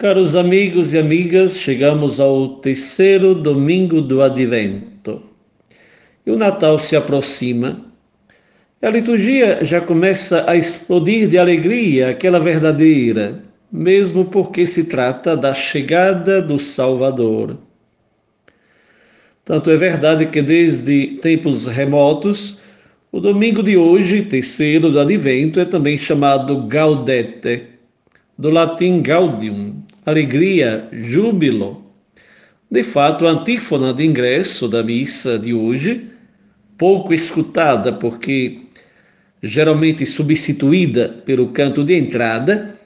Caros amigos e amigas, chegamos ao terceiro domingo do Advento. E o Natal se aproxima. A liturgia já começa a explodir de alegria, aquela verdadeira, mesmo porque se trata da chegada do Salvador. Tanto é verdade que desde tempos remotos, o domingo de hoje, terceiro do Advento, é também chamado Gaudete, do latim gaudium, alegria, júbilo. De fato, a antífona de ingresso da missa de hoje, pouco escutada porque geralmente substituída pelo canto de entrada,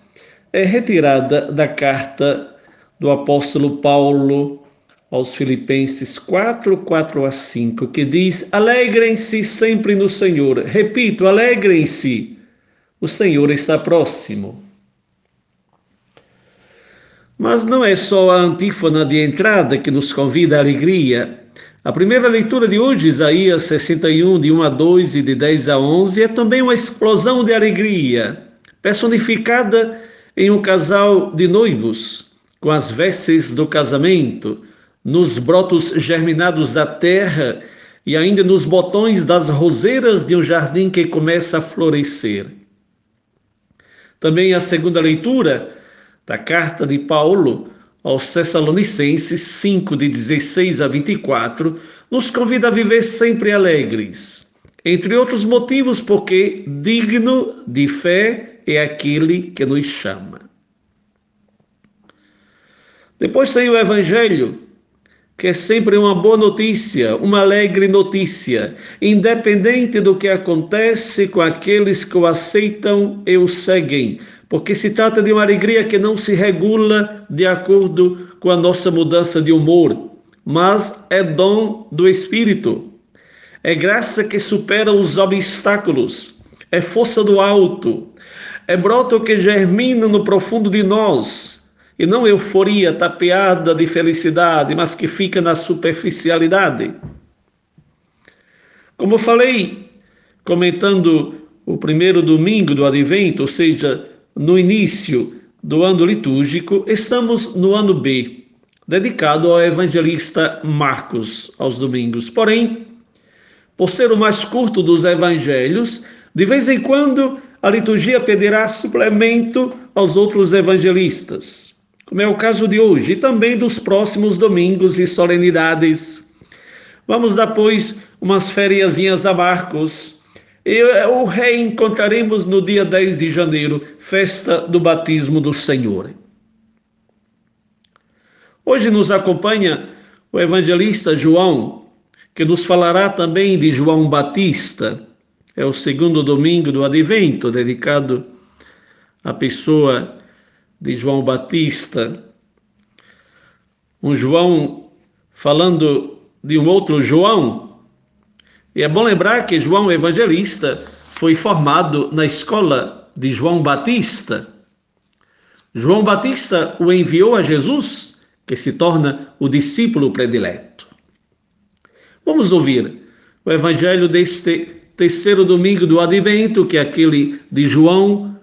é retirada da carta do apóstolo Paulo aos Filipenses 4, 4 a 5, que diz: Alegrem-se sempre no Senhor. Repito, alegrem-se. O Senhor está próximo. Mas não é só a antífona de entrada que nos convida à alegria. A primeira leitura de hoje, Isaías 61, de 1 a 2 e de 10 a 11, é também uma explosão de alegria, personificada em um casal de noivos, com as vestes do casamento, nos brotos germinados da terra e ainda nos botões das roseiras de um jardim que começa a florescer. Também a segunda leitura da carta de Paulo aos Tessalonicenses 5, de 16 a 24, nos convida a viver sempre alegres. Entre outros motivos, porque digno de fé é aquele que nos chama. Depois tem o Evangelho, que é sempre uma boa notícia, uma alegre notícia, independente do que acontece com aqueles que o aceitam e o seguem, porque se trata de uma alegria que não se regula de acordo com a nossa mudança de humor, mas é dom do Espírito. É graça que supera os obstáculos, é força do alto, é broto que germina no profundo de nós, e não euforia tapeada de felicidade, mas que fica na superficialidade. Como falei, comentando o primeiro domingo do advento, ou seja, no início do ano litúrgico, estamos no ano B, dedicado ao evangelista Marcos, aos domingos. Porém, por ser o mais curto dos evangelhos, de vez em quando a liturgia pedirá suplemento aos outros evangelistas, como é o caso de hoje e também dos próximos domingos e solenidades. Vamos dar, pois, umas férias a Marcos, e o reencontraremos no dia 10 de janeiro, festa do batismo do Senhor. Hoje nos acompanha o evangelista João, que nos falará também de João Batista. É o segundo domingo do advento, dedicado à pessoa de João Batista. Um João falando de um outro João, e é bom lembrar que João Evangelista foi formado na escola de João Batista. João Batista o enviou a Jesus, que se torna o discípulo predileto. Vamos ouvir o evangelho deste terceiro domingo do advento, que é aquele de João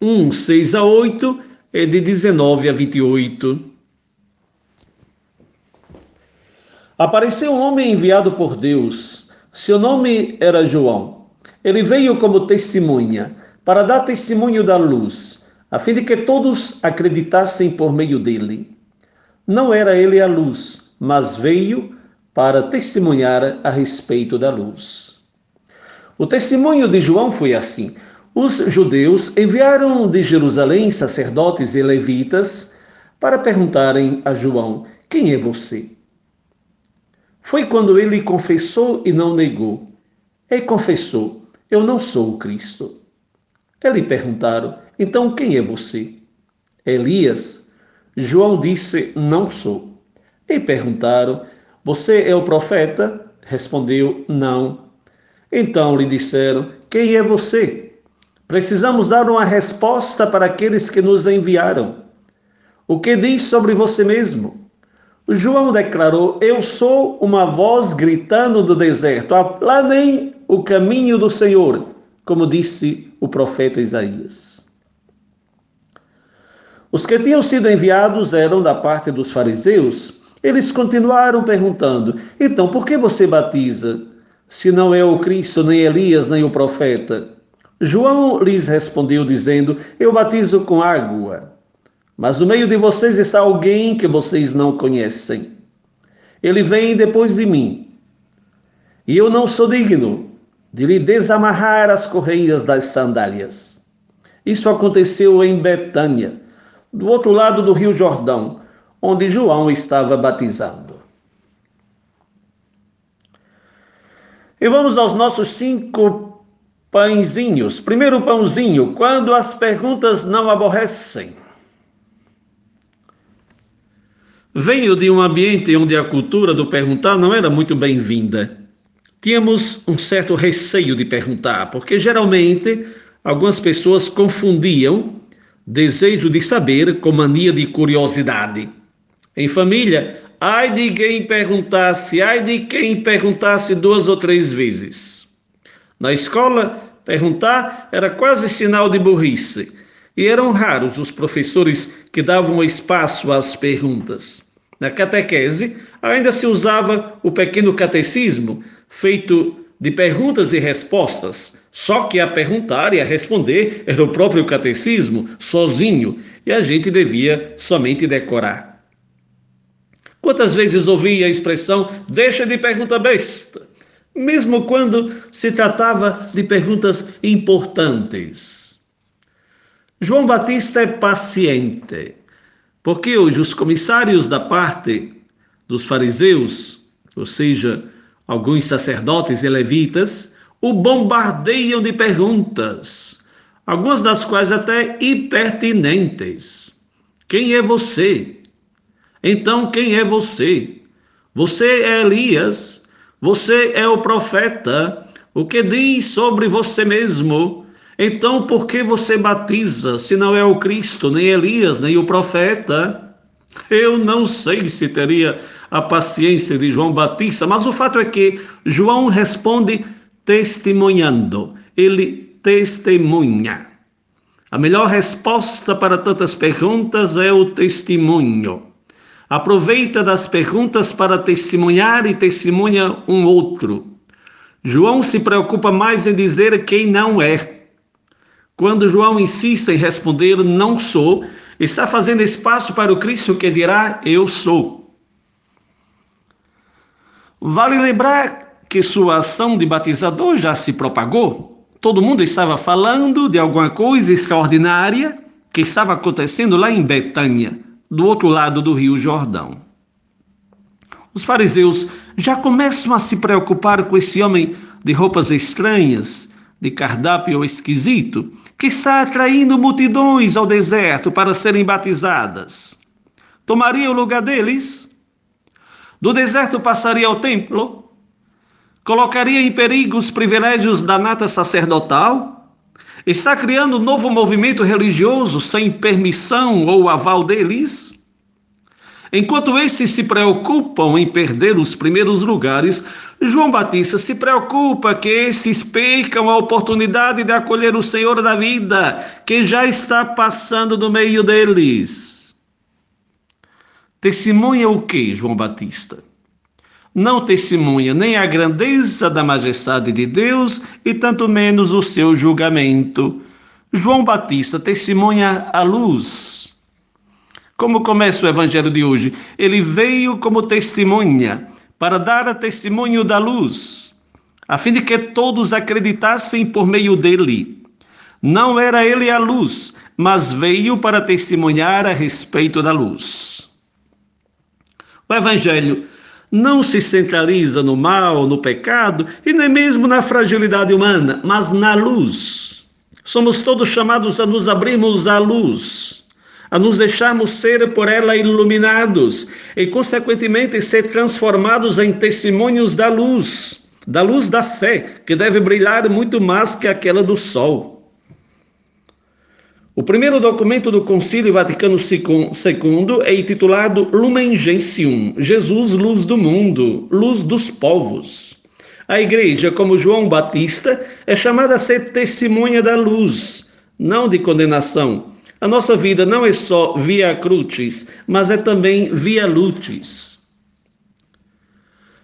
1, 6 a 8 e de 19 a 28. Apareceu um homem enviado por Deus seu nome era João. Ele veio como testemunha, para dar testemunho da luz, a fim de que todos acreditassem por meio dele. Não era ele a luz, mas veio para testemunhar a respeito da luz. O testemunho de João foi assim: os judeus enviaram de Jerusalém sacerdotes e levitas para perguntarem a João: Quem é você? Foi quando ele confessou e não negou. E confessou: Eu não sou o Cristo. Eles perguntaram: Então quem é você? Elias. João disse: Não sou. E perguntaram: Você é o profeta? Respondeu: Não. Então lhe disseram: Quem é você? Precisamos dar uma resposta para aqueles que nos enviaram. O que diz sobre você mesmo? João declarou: Eu sou uma voz gritando do deserto, aplanem o caminho do Senhor, como disse o profeta Isaías. Os que tinham sido enviados eram da parte dos fariseus. Eles continuaram perguntando: Então, por que você batiza? Se não é o Cristo, nem Elias, nem o profeta. João lhes respondeu, dizendo: Eu batizo com água. Mas no meio de vocês está alguém que vocês não conhecem. Ele vem depois de mim. E eu não sou digno de lhe desamarrar as correias das sandálias. Isso aconteceu em Betânia do outro lado do Rio Jordão, onde João estava batizando. E vamos aos nossos cinco pãezinhos. Primeiro pãozinho, quando as perguntas não aborrecem. Venho de um ambiente onde a cultura do perguntar não era muito bem-vinda. Tínhamos um certo receio de perguntar, porque geralmente algumas pessoas confundiam desejo de saber com mania de curiosidade. Em família, ai de quem perguntasse, ai de quem perguntasse duas ou três vezes. Na escola, perguntar era quase sinal de burrice, e eram raros os professores que davam espaço às perguntas. Na catequese, ainda se usava o pequeno catecismo, feito de perguntas e respostas, só que a perguntar e a responder era o próprio catecismo, sozinho, e a gente devia somente decorar. Quantas vezes ouvi a expressão deixa de pergunta besta, mesmo quando se tratava de perguntas importantes. João Batista é paciente, porque hoje os comissários da parte dos fariseus, ou seja, alguns sacerdotes e levitas, o bombardeiam de perguntas, algumas das quais até impertinentes. Quem é você? Então, quem é você? Você é Elias? Você é o profeta? O que diz sobre você mesmo? Então, por que você batiza se não é o Cristo, nem Elias, nem o profeta? Eu não sei se teria a paciência de João Batista, mas o fato é que João responde testemunhando. Ele testemunha. A melhor resposta para tantas perguntas é o testemunho. Aproveita das perguntas para testemunhar e testemunha um outro. João se preocupa mais em dizer quem não é. Quando João insiste em responder não sou, está fazendo espaço para o Cristo que dirá eu sou. Vale lembrar que sua ação de batizador já se propagou. Todo mundo estava falando de alguma coisa extraordinária que estava acontecendo lá em Betânia, do outro lado do Rio Jordão. Os fariseus já começam a se preocupar com esse homem de roupas estranhas, de cardápio esquisito, que está atraindo multidões ao deserto para serem batizadas. Tomaria o lugar deles? Do deserto passaria ao templo? colocaria em perigo os privilégios da nata sacerdotal? Está criando um novo movimento religioso sem permissão ou aval deles? Enquanto esses se preocupam em perder os primeiros lugares, João Batista se preocupa que esses percam a oportunidade de acolher o Senhor da vida, que já está passando no meio deles. Testemunha o que, João Batista? não testemunha nem a grandeza da majestade de Deus e tanto menos o seu julgamento. João Batista testemunha a luz. Como começa o evangelho de hoje? Ele veio como testemunha para dar testemunho da luz, a fim de que todos acreditassem por meio dele. Não era ele a luz, mas veio para testemunhar a respeito da luz. O evangelho não se centraliza no mal, no pecado e nem mesmo na fragilidade humana, mas na luz. Somos todos chamados a nos abrirmos à luz, a nos deixarmos ser por ela iluminados e, consequentemente, ser transformados em testemunhos da luz, da luz da fé, que deve brilhar muito mais que aquela do sol. O primeiro documento do Concílio Vaticano II é intitulado Lumen Gentium, Jesus, luz do mundo, luz dos povos. A igreja, como João Batista, é chamada a ser testemunha da luz, não de condenação, A nossa vida não é só via crucis, mas é também via lutis.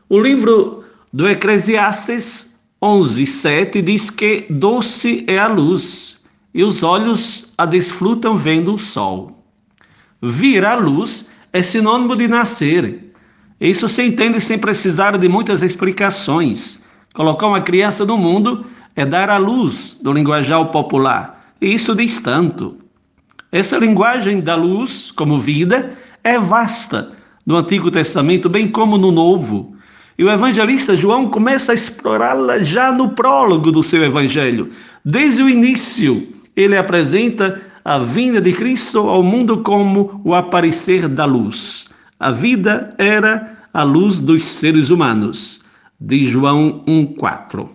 O livro do Eclesiastes 11, 7 diz que doce é a luz e os olhos a desfrutam vendo o sol. Vir a luz é sinônimo de nascer. Isso se entende sem precisar de muitas explicações. Colocar uma criança no mundo é dar a luz do linguajar popular. E isso diz tanto. Essa linguagem da luz, como vida, é vasta no Antigo Testamento, bem como no Novo. E o evangelista João começa a explorá-la já no prólogo do seu evangelho. Desde o início, ele apresenta a vinda de Cristo ao mundo como o aparecer da luz. A vida era a luz dos seres humanos. De João 1,4.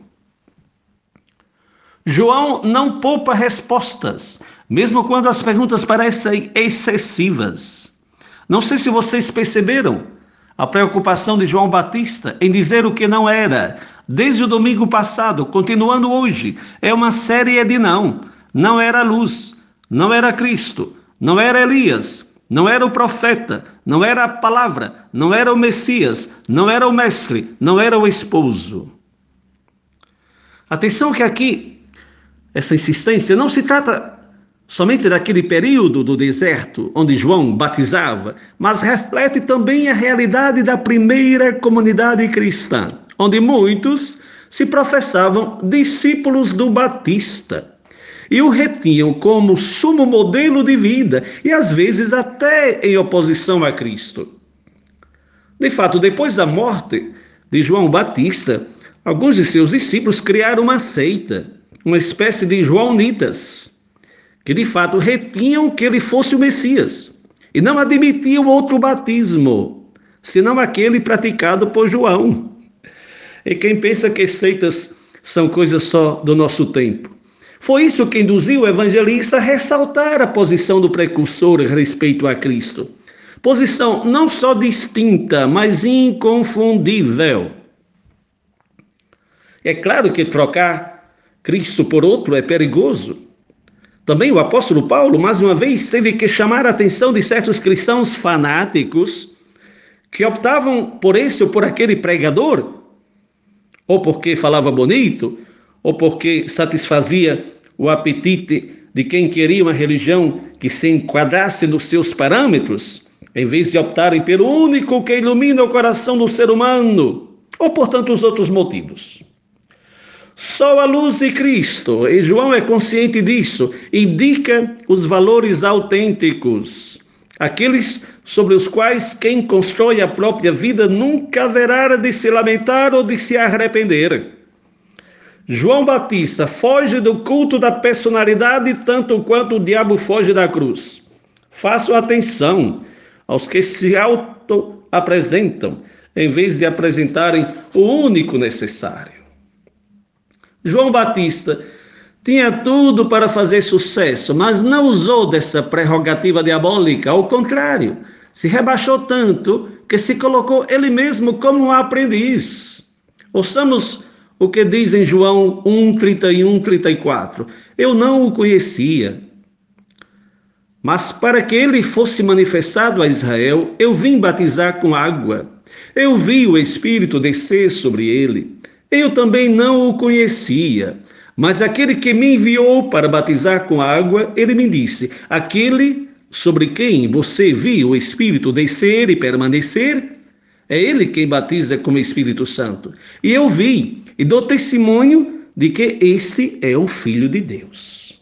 João não poupa respostas, mesmo quando as perguntas parecem excessivas. Não sei se vocês perceberam a preocupação de João Batista em dizer o que não era, desde o domingo passado, continuando hoje. É uma série de não. Não era luz, não era Cristo, não era Elias, não era o profeta, não era a palavra, não era o Messias, não era o mestre, não era o esposo. Atenção que aqui essa insistência não se trata somente daquele período do deserto onde João batizava, mas reflete também a realidade da primeira comunidade cristã, onde muitos se professavam discípulos do Batista e o retinham como sumo modelo de vida e às vezes até em oposição a Cristo. De fato, depois da morte de João Batista, alguns de seus discípulos criaram uma seita uma espécie de joanitas, que de fato retinham que ele fosse o Messias e não admitiam outro batismo, senão aquele praticado por João. E quem pensa que seitas são coisas só do nosso tempo? Foi isso que induziu o evangelista a ressaltar a posição do precursor respeito a Cristo. Posição não só distinta, mas inconfundível. É claro que trocar Cristo por outro é perigoso. Também o apóstolo Paulo, mais uma vez, teve que chamar a atenção de certos cristãos fanáticos que optavam por esse ou por aquele pregador, ou porque falava bonito, ou porque satisfazia o apetite de quem queria uma religião que se enquadrasse nos seus parâmetros, em vez de optarem pelo único que ilumina o coração do ser humano, ou por tantos outros motivos. Só a luz de Cristo, e João é consciente disso, indica os valores autênticos, aqueles sobre os quais quem constrói a própria vida nunca haverá de se lamentar ou de se arrepender. João Batista foge do culto da personalidade tanto quanto o diabo foge da cruz. Façam atenção aos que se auto-apresentam, em vez de apresentarem o único necessário. João Batista tinha tudo para fazer sucesso, mas não usou dessa prerrogativa diabólica, ao contrário, se rebaixou tanto que se colocou ele mesmo como um aprendiz. Ouçamos o que diz em João 1, 31, 34. Eu não o conhecia, mas para que ele fosse manifestado a Israel, eu vim batizar com água. Eu vi o Espírito descer sobre ele. Eu também não o conhecia, mas aquele que me enviou para batizar com água, ele me disse: Aquele sobre quem você viu o Espírito descer e permanecer, é ele quem batiza com o Espírito Santo. E eu vi e dou testemunho de que este é o Filho de Deus.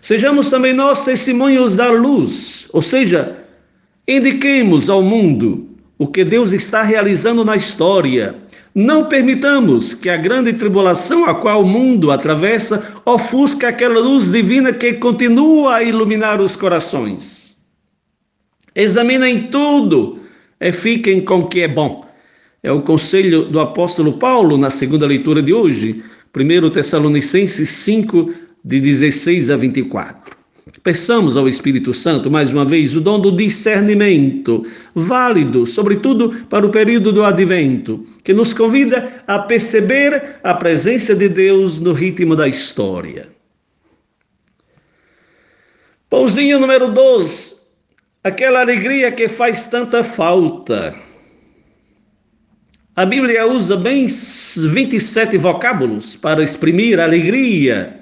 Sejamos também nós testemunhos da luz, ou seja, indiquemos ao mundo o que Deus está realizando na história não permitamos que a grande tribulação a qual o mundo atravessa ofusque aquela luz divina que continua a iluminar os corações. Examinem tudo e fiquem com o que é bom. É o conselho do apóstolo Paulo na segunda leitura de hoje, 1 Tessalonicenses 5, de 16 a 24. Peçamos ao Espírito Santo, mais uma vez, o dom do discernimento, válido, sobretudo para o período do advento, que nos convida a perceber a presença de Deus no ritmo da história. Pãozinho número 12. Aquela alegria que faz tanta falta. A Bíblia usa bem 27 vocábulos para exprimir alegria.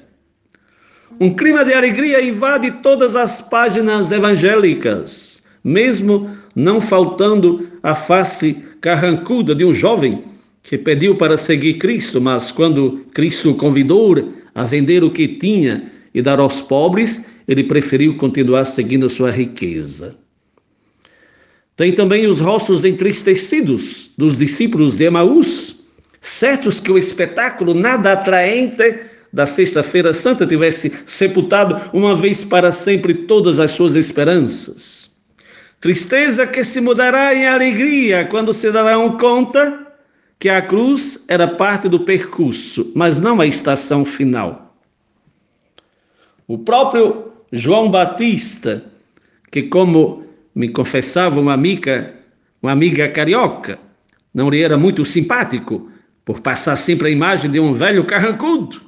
Um clima de alegria invade todas as páginas evangélicas, mesmo não faltando a face carrancuda de um jovem que pediu para seguir Cristo, mas quando Cristo o convidou a vender o que tinha e dar aos pobres, ele preferiu continuar seguindo sua riqueza. Tem também os rostos entristecidos dos discípulos de Emaús, certos que o espetáculo nada atraente da Sexta-feira Santa tivesse sepultado uma vez para sempre todas as suas esperanças. Tristeza que se mudará em alegria quando se darão conta que a cruz era parte do percurso, mas não a estação final. O próprio João Batista, que como me confessava uma amiga, uma amiga carioca. Não lhe era muito simpático, por passar sempre a imagem de um velho carrancudo,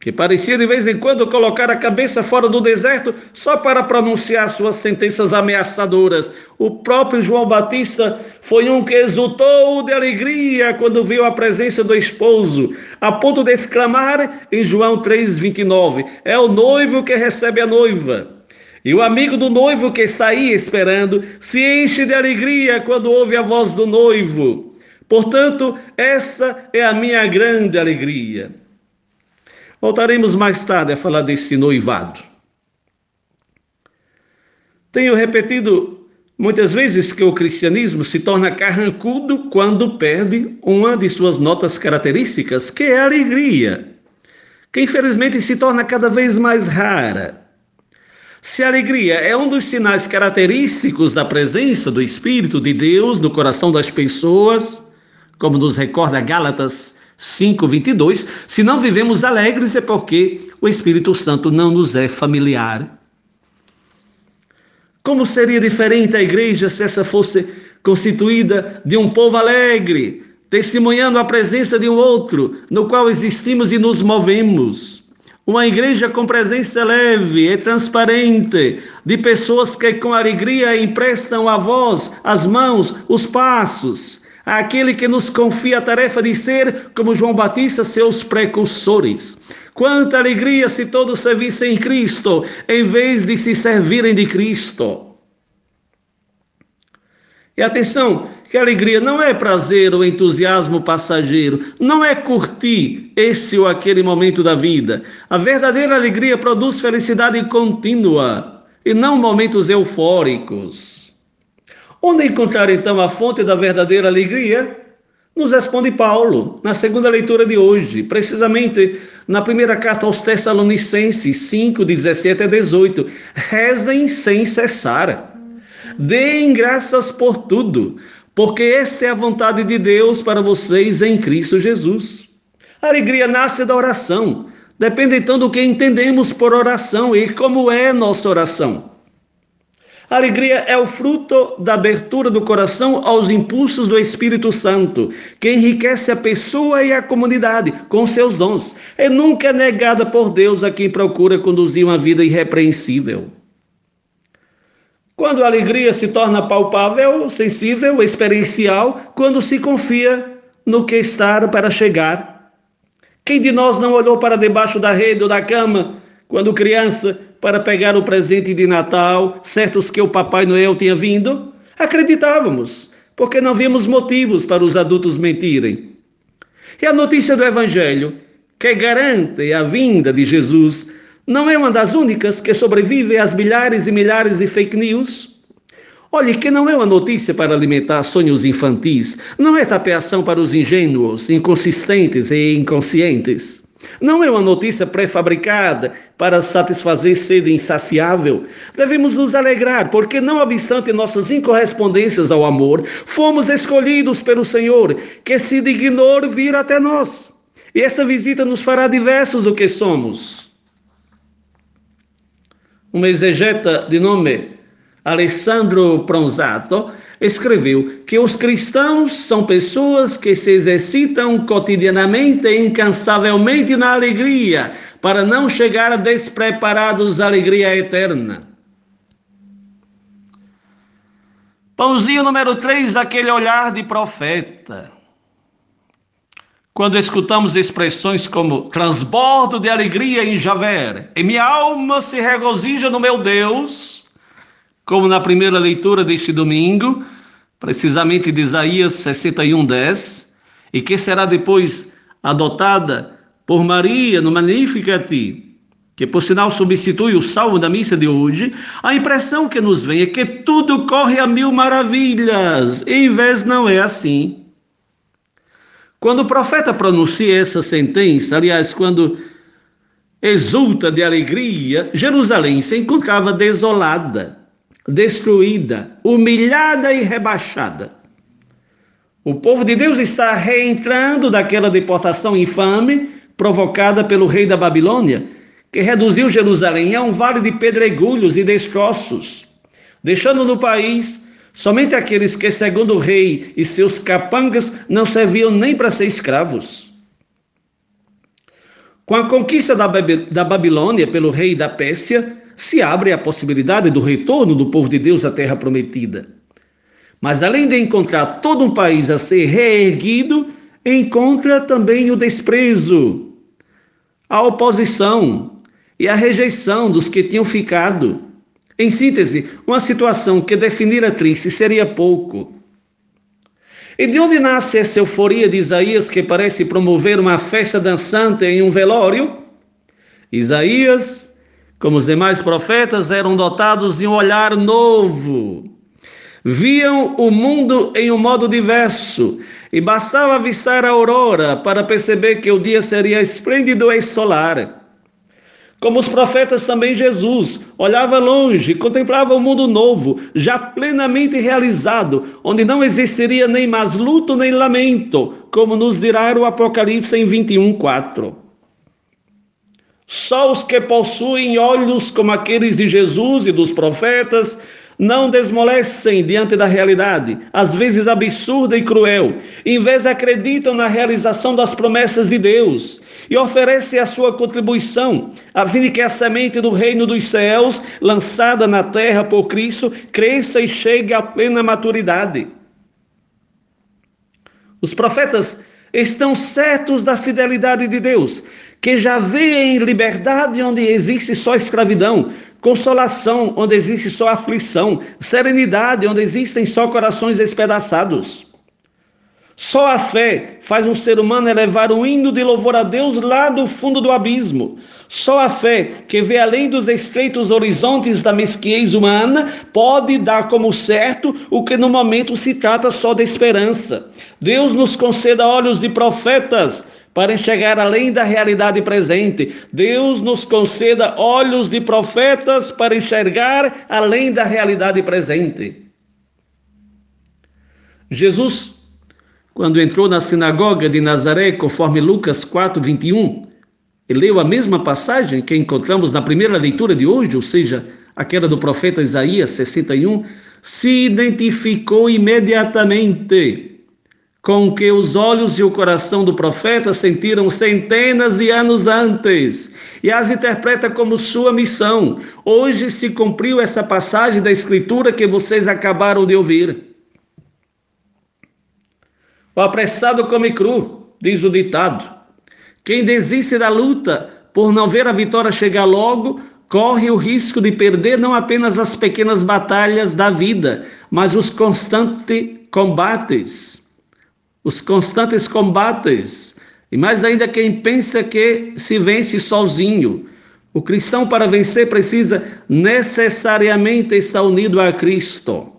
que parecia de vez em quando colocar a cabeça fora do deserto só para pronunciar suas sentenças ameaçadoras. O próprio João Batista foi um que exultou de alegria quando viu a presença do esposo, a ponto de exclamar em João 3,29: É o noivo que recebe a noiva. E o amigo do noivo que saía esperando se enche de alegria quando ouve a voz do noivo. Portanto, essa é a minha grande alegria. Voltaremos mais tarde a falar desse noivado. Tenho repetido muitas vezes que o cristianismo se torna carrancudo quando perde uma de suas notas características, que é a alegria, que infelizmente se torna cada vez mais rara. Se a alegria é um dos sinais característicos da presença do Espírito de Deus no coração das pessoas, como nos recorda Gálatas 5:22, se não vivemos alegres é porque o Espírito Santo não nos é familiar. Como seria diferente a igreja se essa fosse constituída de um povo alegre, testemunhando a presença de um outro, no qual existimos e nos movemos? Uma igreja com presença leve e transparente, de pessoas que com alegria emprestam a voz, as mãos, os passos, àquele que nos confia a tarefa de ser, como João Batista, seus precursores. Quanta alegria se todos servissem Cristo, em vez de se servirem de Cristo. E atenção, que alegria não é prazer ou entusiasmo passageiro, não é curtir esse ou aquele momento da vida. A verdadeira alegria produz felicidade contínua e não momentos eufóricos. Onde encontrar então a fonte da verdadeira alegria? Nos responde Paulo, na segunda leitura de hoje, precisamente na primeira carta aos Tessalonicenses 5, 17 a 18. Rezem sem cessar. Deem graças por tudo, porque esta é a vontade de Deus para vocês em Cristo Jesus. A alegria nasce da oração, depende então do que entendemos por oração e como é nossa oração. A alegria é o fruto da abertura do coração aos impulsos do Espírito Santo, que enriquece a pessoa e a comunidade com seus dons. É nunca negada por Deus a quem procura conduzir uma vida irrepreensível. Quando a alegria se torna palpável, sensível, experiencial, quando se confia no que está para chegar. Quem de nós não olhou para debaixo da rede ou da cama, quando criança, para pegar o presente de Natal, certos que o Papai Noel tinha vindo? Acreditávamos, porque não vimos motivos para os adultos mentirem. E a notícia do Evangelho, que garante a vinda de Jesus, não é uma das únicas que sobrevive às milhares e milhares de fake news? Olhe, que não é uma notícia para alimentar sonhos infantis, não é tapeação para os ingênuos, inconsistentes e inconscientes. Não é uma notícia pré-fabricada para satisfazer sede insaciável. Devemos nos alegrar, porque, não obstante nossas incorrespondências ao amor, fomos escolhidos pelo Senhor, que se dignou vir até nós. E essa visita nos fará diversos do que somos um exegeta de nome Alessandro Pronzato, escreveu que os cristãos são pessoas que se exercitam cotidianamente e incansavelmente na alegria, para não chegar despreparados à alegria eterna. Pãozinho número 3, aquele olhar de profeta. Quando escutamos expressões como transbordo de alegria em Javé, e minha alma se regozija no meu Deus, como na primeira leitura deste domingo, precisamente de Isaías 61, 10, e que será depois adotada por Maria no Magnificat, que por sinal substitui o salmo da missa de hoje, a impressão que nos vem é que tudo corre a mil maravilhas, em vez não é assim. Quando o profeta pronuncia essa sentença, aliás, quando exulta de alegria, Jerusalém se encontrava desolada, destruída, humilhada e rebaixada. O povo de Deus está reentrando daquela deportação infame provocada pelo rei da Babilônia, que reduziu Jerusalém a um vale de pedregulhos e destroços, deixando no país somente aqueles que, segundo o rei e seus capangas, não serviam nem para ser escravos. Com a conquista da, Babilônia pelo rei da Pérsia, se abre a possibilidade do retorno do povo de Deus à terra prometida. Mas além de encontrar todo um país a ser reerguido, encontra também o desprezo, a oposição e a rejeição dos que tinham ficado. Em síntese, uma situação que definir a triste seria pouco. E de onde nasce essa euforia de Isaías que parece promover uma festa dançante em um velório? Isaías, como os demais profetas, eram dotados de um olhar novo. Viam o mundo em um modo diverso e bastava avistar a aurora para perceber que o dia seria esplêndido e solar. Como os profetas, também Jesus olhava longe, contemplava o um mundo novo, já plenamente realizado, onde não existiria nem mais luto nem lamento, como nos dirá o Apocalipse em 21, 4. Só os que possuem olhos como aqueles de Jesus e dos profetas não desmolecem diante da realidade, às vezes absurda e cruel. Em vez acreditam na realização das promessas de Deus e oferecem a sua contribuição, a fim de que a semente do reino dos céus, lançada na terra por Cristo, cresça e chegue à plena maturidade. Os profetas estão certos da fidelidade de Deus, que já vê em liberdade onde existe só escravidão, consolação onde existe só aflição, serenidade onde existem só corações despedaçados. Só a fé faz um ser humano elevar um hino de louvor a Deus lá do fundo do abismo. Só a fé, que vê além dos estreitos horizontes da mesquinhez humana, pode dar como certo o que no momento se trata só de esperança. Deus nos conceda olhos de profetas para enxergar além da realidade presente. Deus nos conceda olhos de profetas para enxergar além da realidade presente. Jesus, quando entrou na sinagoga de Nazaré, conforme Lucas 4, 21, e leu a mesma passagem que encontramos na primeira leitura de hoje, ou seja, aquela do profeta Isaías 61, se identificou imediatamente com que os olhos e o coração do profeta sentiram centenas de anos antes e as interpreta como sua missão. Hoje se cumpriu essa passagem da Escritura que vocês acabaram de ouvir. O apressado come cru, diz o ditado. Quem desiste da luta por não ver a vitória chegar logo, corre o risco de perder não apenas as pequenas batalhas da vida, mas os constantes combates os constantes combates, e mais ainda quem pensa que se vence sozinho. O cristão, para vencer, precisa necessariamente estar unido a Cristo.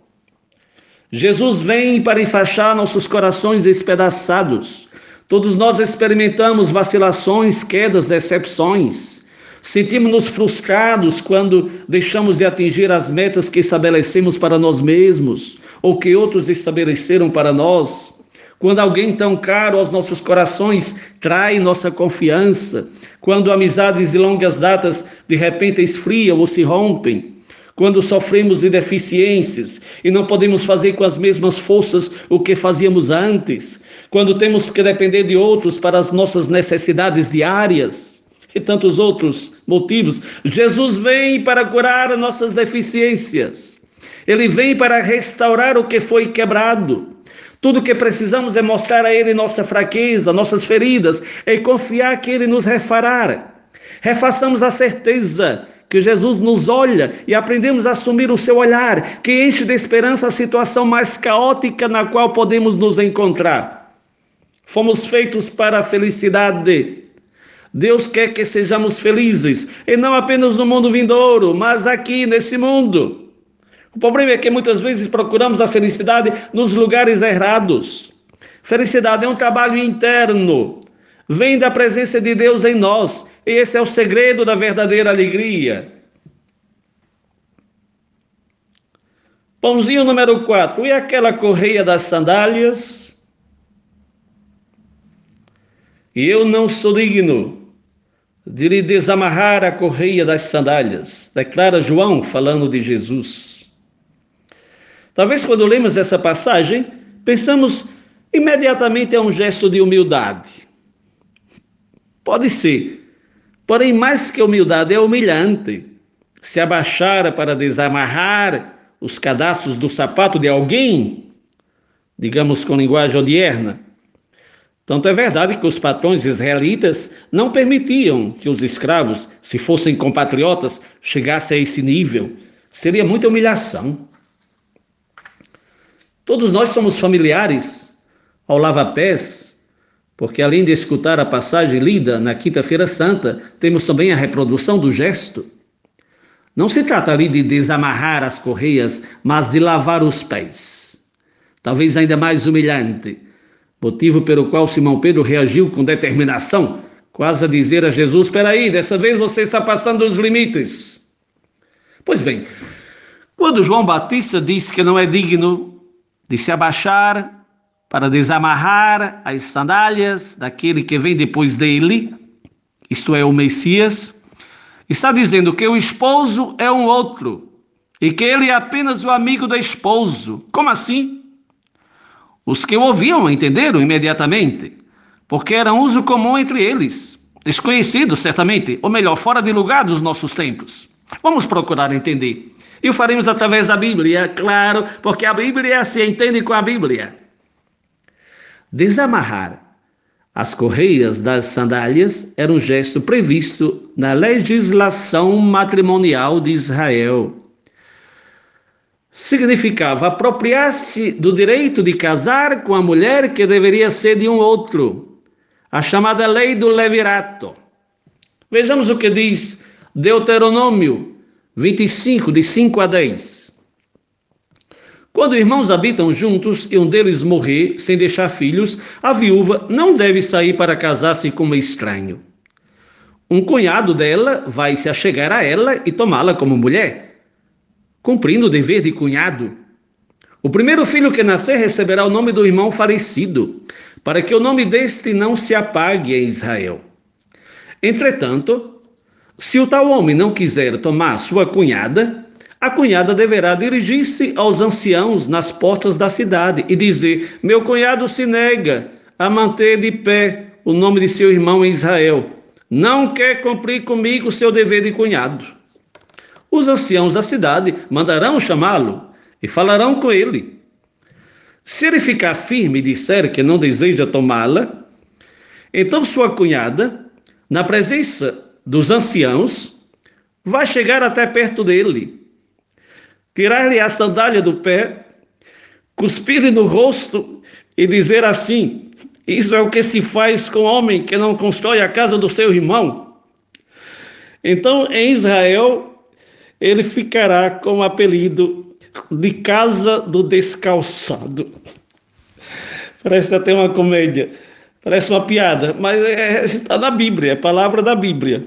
Jesus vem para enfaixar nossos corações espedaçados. Todos nós experimentamos vacilações, quedas, decepções. Sentimos-nos frustrados quando deixamos de atingir as metas que estabelecemos para nós mesmos ou que outros estabeleceram para nós. Quando alguém tão caro aos nossos corações trai nossa confiança, quando amizades de longas datas de repente esfriam ou se rompem, quando sofremos de deficiências e não podemos fazer com as mesmas forças o que fazíamos antes, quando temos que depender de outros para as nossas necessidades diárias e tantos outros motivos, Jesus vem para curar nossas deficiências. Ele vem para restaurar o que foi quebrado. Tudo que precisamos é mostrar a Ele nossa fraqueza, nossas feridas e confiar que Ele nos refará. Refaçamos a certeza que Jesus nos olha e aprendemos a assumir o seu olhar, que enche de esperança a situação mais caótica na qual podemos nos encontrar. Fomos feitos para a felicidade. Deus quer que sejamos felizes, e não apenas no mundo vindouro, mas aqui nesse mundo. O problema é que muitas vezes procuramos a felicidade nos lugares errados. Felicidade é um trabalho interno, vem da presença de Deus em nós, e esse é o segredo da verdadeira alegria. Pãozinho número 4. E aquela correia das sandálias? E eu não sou digno de lhe desamarrar a correia das sandálias, declara João, falando de Jesus. Talvez quando lemos essa passagem, pensamos imediatamente a um gesto de humildade. Pode ser, porém, mais que humildade, é humilhante se abaixar para desamarrar os cadastros do sapato de alguém, digamos com linguagem odierna. Tanto é verdade que os patrões israelitas não permitiam que os escravos, se fossem compatriotas, chegassem a esse nível. Seria muita humilhação. Todos nós somos familiares ao lava-pés, porque além de escutar a passagem lida na Quinta-feira Santa, temos também a reprodução do gesto. Não se trata ali de desamarrar as correias, mas de lavar os pés. Talvez ainda mais humilhante, motivo pelo qual Simão Pedro reagiu com determinação, quase a dizer a Jesus: Espera aí, dessa vez você está passando os limites. Pois bem, quando João Batista diz que não é digno de se abaixar para desamarrar as sandálias daquele que vem depois dele, isto é, o Messias, Está dizendo que o esposo é um outro e que ele é apenas o amigo do esposo. Como assim? Os que ouviam entenderam imediatamente, porque era um uso comum entre eles, desconhecido certamente, ou melhor, fora de lugar dos nossos tempos. Vamos procurar entender. E o faremos através da Bíblia, claro, porque a Bíblia se entende com a Bíblia. Desamarrar as correias das sandálias eram um gesto previsto na legislação matrimonial de Israel. Significava apropriar-se do direito de casar com a mulher que deveria ser de um outro, a chamada lei do levirato. Vejamos o que diz Deuteronômio 25, de 5 a 10. Quando irmãos habitam juntos e um deles morrer sem deixar filhos, a viúva não deve sair para casar-se com um estranho. Um cunhado dela vai se achegar a ela e tomá-la como mulher, cumprindo o dever de cunhado. O primeiro filho que nascer receberá o nome do irmão falecido, para que o nome deste não se apague em Israel. Entretanto, se o tal homem não quiser tomar sua cunhada, a cunhada deverá dirigir-se aos anciãos nas portas da cidade e dizer: Meu cunhado se nega a manter de pé o nome de seu irmão em Israel. Não quer cumprir comigo seu dever de cunhado. Os anciãos da cidade mandarão chamá-lo e falarão com ele. Se ele ficar firme e disser que não deseja tomá-la, então sua cunhada, na presença dos anciãos, vai chegar até perto dele tirar-lhe a sandália do pé, cuspir-lhe no rosto e dizer assim: Isso é o que se faz com homem que não constrói a casa do seu irmão. Então, em Israel, ele ficará com o apelido de Casa do Descalçado. Parece até uma comédia, parece uma piada, mas é, está na Bíblia, é palavra da Bíblia.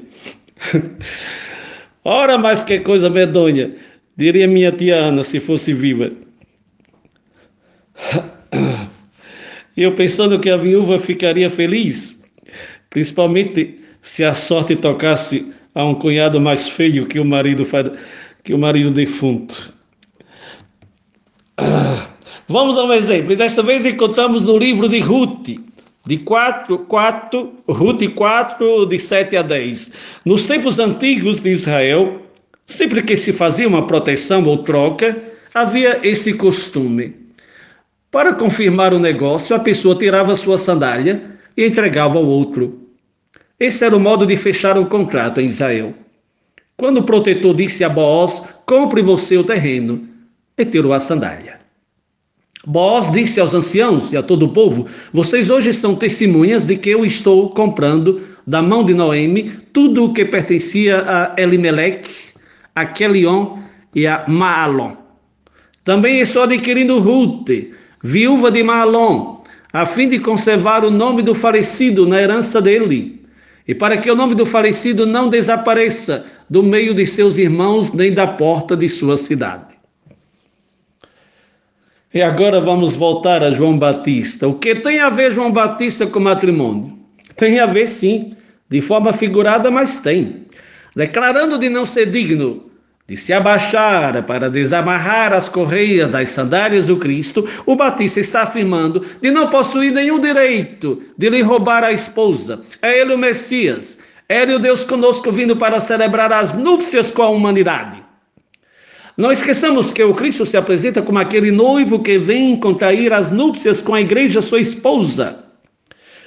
Ora, mas que coisa medonha! Diria minha tia Ana se fosse viva. E eu pensando que a viúva ficaria feliz, principalmente se a sorte tocasse a um cunhado mais feio que o marido que o marido defunto. Vamos a um exemplo. Desta vez encontramos no livro de Ruth, de 4, 4, Ruth 4, de 7 a 10. Nos tempos antigos de Israel, Sempre que se fazia uma proteção ou troca, havia esse costume. Para confirmar o negócio, a pessoa tirava sua sandália e entregava ao outro. Esse era o modo de fechar o contrato em Israel. Quando o protetor disse a Boaz: Compre você o terreno, e tirou a sandália. Boaz disse aos anciãos e a todo o povo: Vocês hoje são testemunhas de que eu estou comprando da mão de Noemi tudo o que pertencia a Elimelech, a Quelion e a Maalon. Também estou adquirindo Ruth, viúva de Maalon, a fim de conservar o nome do falecido na herança dele, e para que o nome do falecido não desapareça do meio de seus irmãos nem da porta de sua cidade. E agora vamos voltar a João Batista. O que tem a ver João Batista com matrimônio? Tem a ver sim, de forma figurada, mas tem. Declarando de não ser digno de se abaixar para desamarrar as correias das sandálias do Cristo, o Batista está afirmando de não possuir nenhum direito de lhe roubar a esposa. É ele o Messias, é ele o Deus conosco vindo para celebrar as núpcias com a humanidade. Não esqueçamos que o Cristo se apresenta como aquele noivo que vem contrair as núpcias com a igreja, sua esposa.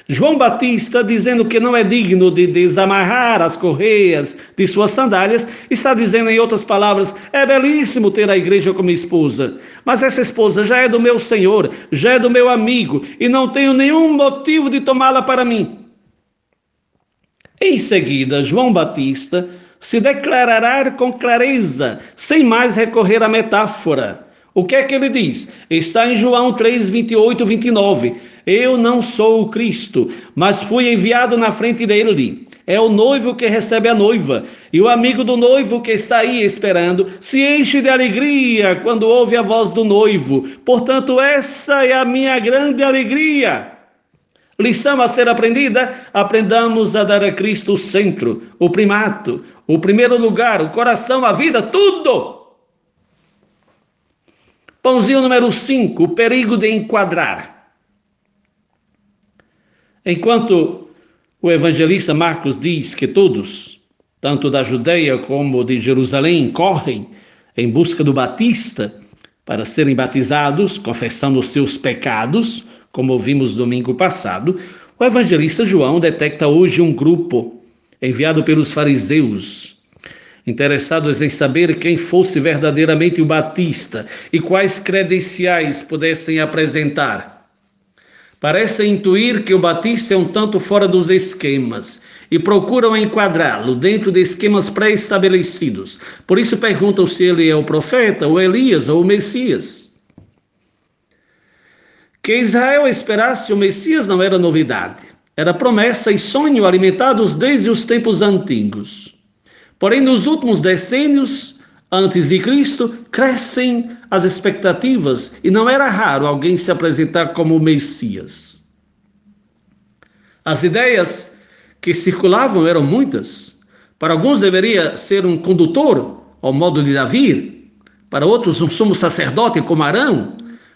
João Batista, dizendo que não é digno de desamarrar as correias de suas sandálias, está dizendo, em outras palavras, é belíssimo ter a igreja como esposa, mas essa esposa já é do meu Senhor, já é do meu amigo, e não tenho nenhum motivo de tomá-la para mim. Em seguida, João Batista se declarará com clareza, sem mais recorrer à metáfora. O que é que ele diz? Está em João 3, 28, 29. Eu não sou o Cristo, mas fui enviado na frente dele. É o noivo que recebe a noiva, e o amigo do noivo que está aí esperando se enche de alegria quando ouve a voz do noivo. Portanto, essa é a minha grande alegria. Lição a ser aprendida: aprendamos a dar a Cristo o centro, o primato, o primeiro lugar, o coração, a vida, tudo. Pãozinho número 5, o perigo de enquadrar. Enquanto o evangelista Marcos diz que todos, tanto da Judeia como de Jerusalém, correm em busca do Batista para serem batizados, confessando os seus pecados, como ouvimos domingo passado, o evangelista João detecta hoje um grupo enviado pelos fariseus, interessados em saber quem fosse verdadeiramente o Batista e quais credenciais pudessem apresentar. Parecem intuir que o Batista é um tanto fora dos esquemas e procuram enquadrá-lo dentro de esquemas pré-estabelecidos. Por isso perguntam se ele é o profeta, ou Elias, ou o Messias. Que Israel esperasse o Messias não era novidade. Era promessa e sonho alimentados desde os tempos antigos. Porém, nos últimos decênios, antes de Cristo, crescem as expectativas e não era raro alguém se apresentar como Messias. As ideias que circulavam eram muitas. Para alguns deveria ser um condutor, ao modo de Davi, para outros um sumo sacerdote como Arão,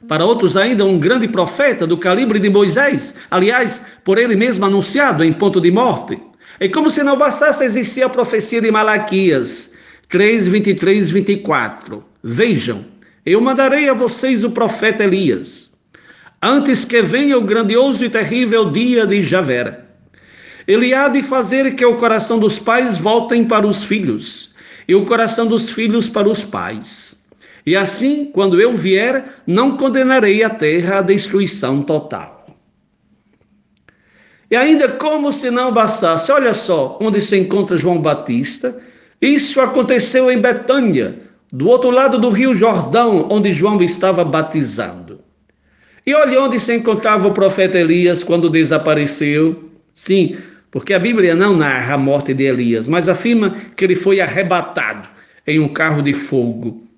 para outros ainda um grande profeta do calibre de Moisés, aliás, por ele mesmo anunciado em ponto de morte. É como se não bastasse existir a profecia de Malaquias 3, 23, 24. Vejam, eu mandarei a vocês o profeta Elias, antes que venha o grandioso e terrível dia de Javera. Ele há de fazer que o coração dos pais voltem para os filhos, e o coração dos filhos para os pais e assim, quando eu vier, não condenarei a terra à destruição total. E ainda como se não bastasse, olha só onde se encontra João Batista. Isso aconteceu em Betânia, do outro lado do rio Jordão, onde João estava batizando. E olha onde se encontrava o profeta Elias quando desapareceu. Sim, porque a Bíblia não narra a morte de Elias, mas afirma que ele foi arrebatado em um carro de fogo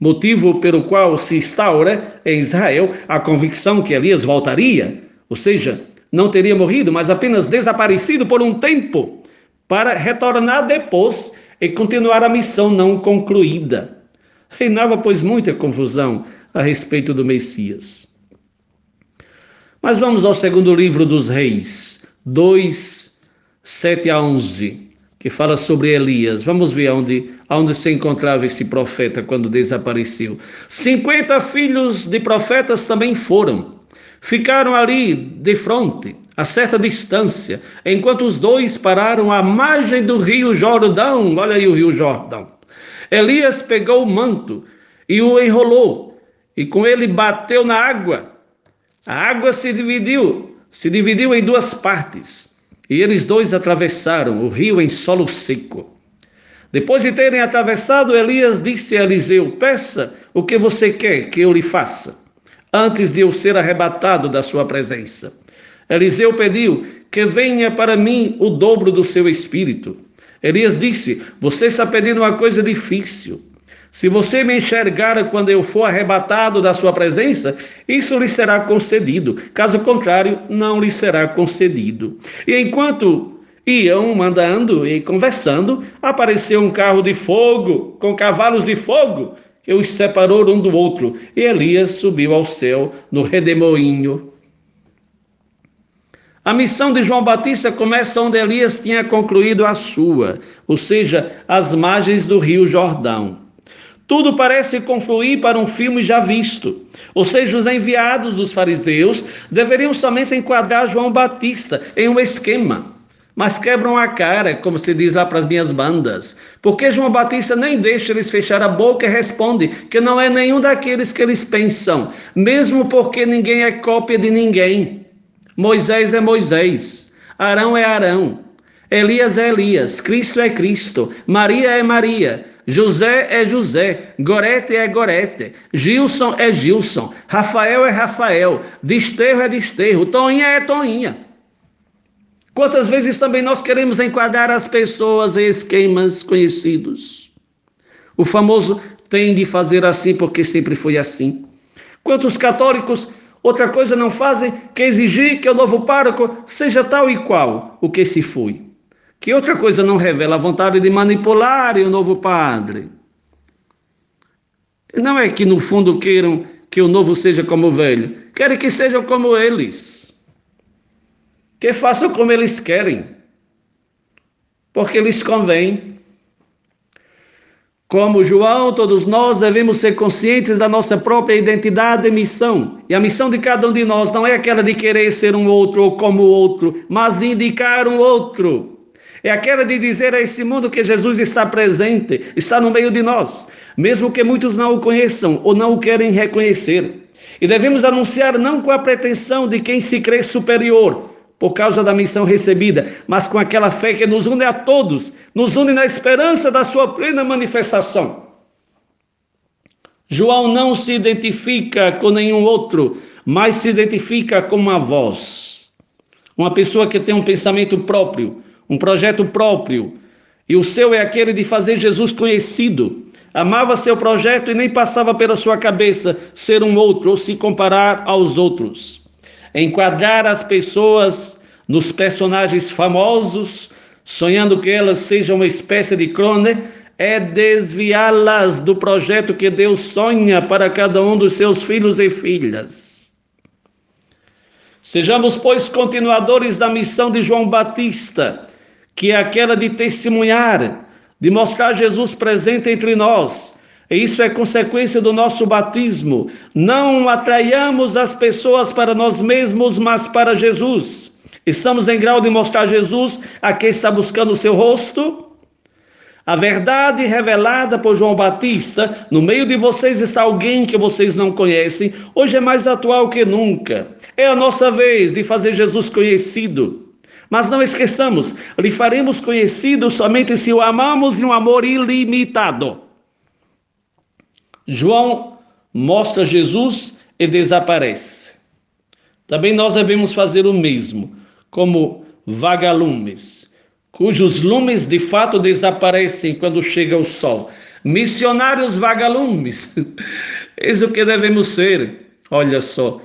motivo pelo qual se instaura em Israel a convicção que Elias voltaria, ou seja, não teria morrido, mas apenas desaparecido por um tempo, para retornar depois e continuar a missão não concluída. Reinava, pois, muita confusão a respeito do Messias. Mas vamos ao segundo livro dos Reis, 2, 7 a 11, que fala sobre Elias. Vamos ver onde onde se encontrava esse profeta quando desapareceu. 50 filhos de profetas também foram. Ficaram ali de frente, a certa distância, enquanto os dois pararam à margem do rio Jordão. Olha aí o rio Jordão. Elias pegou o manto e o enrolou, e com ele bateu na água. A água se dividiu, se dividiu em duas partes, e eles dois atravessaram o rio em solo seco. Depois de terem atravessado, Elias disse a Eliseu: Peça o que você quer que eu lhe faça, antes de eu ser arrebatado da sua presença. Eliseu pediu que venha para mim o dobro do seu espírito. Elias disse: Você está pedindo uma coisa difícil. Se você me enxergar quando eu for arrebatado da sua presença, isso lhe será concedido. Caso contrário, não lhe será concedido. E enquanto iam andando e conversando, apareceu um carro de fogo, com cavalos de fogo, que os separou um do outro, e Elias subiu ao céu no redemoinho. A missão de João Batista começa onde Elias tinha concluído a sua, ou seja, às margens do rio Jordão. Tudo parece confluir para um filme já visto. Ou seja, os enviados dos fariseus deveriam somente enquadrar João Batista em um esquema mas quebram a cara, como se diz lá para as minhas bandas. Porque João Batista nem deixa eles fechar a boca e responde que não é nenhum daqueles que eles pensam, mesmo porque ninguém é cópia de ninguém. Moisés é Moisés, Arão é Arão, Elias é Elias, Cristo é Cristo, Maria é Maria, José é José, Gorete é Gorete, Gilson é Gilson, Rafael é Rafael, Desterro é Desterro, Toinha é Toinha. Quantas vezes também nós queremos enquadrar as pessoas em esquemas conhecidos? O famoso tem de fazer assim porque sempre foi assim. Quantos católicos outra coisa não fazem que exigir que o novo pároco seja tal e qual o que se foi? Que outra coisa não revela a vontade de manipular o novo padre? Não é que no fundo queiram que o novo seja como o velho, querem que sejam como eles que façam como eles querem, porque lhes convém. Como João, todos nós devemos ser conscientes da nossa própria identidade e missão. E a missão de cada um de nós não é aquela de querer ser um outro ou como o outro, mas de indicar um outro. É aquela de dizer a esse mundo que Jesus está presente, está no meio de nós, mesmo que muitos não o conheçam ou não o querem reconhecer. E devemos anunciar não com a pretensão de quem se crê superior, por causa da missão recebida, mas com aquela fé que nos une a todos, nos une na esperança da sua plena manifestação. João não se identifica com nenhum outro, mas se identifica com uma voz. Uma pessoa que tem um pensamento próprio, um projeto próprio, e o seu é aquele de fazer Jesus conhecido. Amava seu projeto e nem passava pela sua cabeça ser um outro ou se comparar aos outros enquadrar as pessoas nos personagens famosos, sonhando que elas sejam uma espécie de crone, é desviá-las do projeto que Deus sonha para cada um dos seus filhos e filhas. Sejamos, pois, continuadores da missão de João Batista, que é aquela de testemunhar, de mostrar Jesus presente entre nós, isso é consequência do nosso batismo. Não atraiamos as pessoas para nós mesmos, mas para Jesus. Estamos em grau de mostrar Jesus a quem está buscando o seu rosto. A verdade revelada por João Batista, no meio de vocês está alguém que vocês não conhecem, hoje é mais atual que nunca. É a nossa vez de fazer Jesus conhecido. Mas não esqueçamos, lhe faremos conhecido somente se o amamos em um amor ilimitado. João mostra Jesus e desaparece. Também nós devemos fazer o mesmo, como vagalumes, cujos lumes de fato desaparecem quando chega o sol. Missionários vagalumes. Eis o que devemos ser. Olha só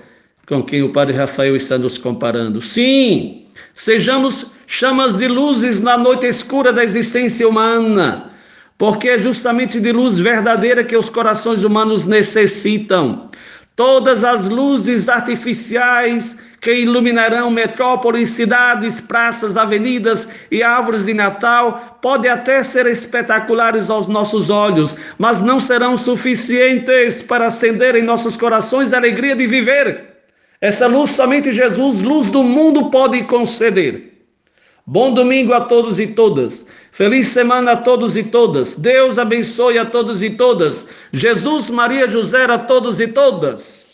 com quem o Padre Rafael está nos comparando. Sim, sejamos chamas de luzes na noite escura da existência humana porque é justamente de luz verdadeira que os corações humanos necessitam. Todas as luzes artificiais que iluminarão metrópoles, cidades, praças, avenidas e árvores de Natal podem até ser espetaculares aos nossos olhos, mas não serão suficientes para acender em nossos corações a alegria de viver. Essa luz somente Jesus, luz do mundo, pode conceder. Bom domingo a todos e todas. Feliz semana a todos e todas. Deus abençoe a todos e todas. Jesus, Maria, José a todos e todas.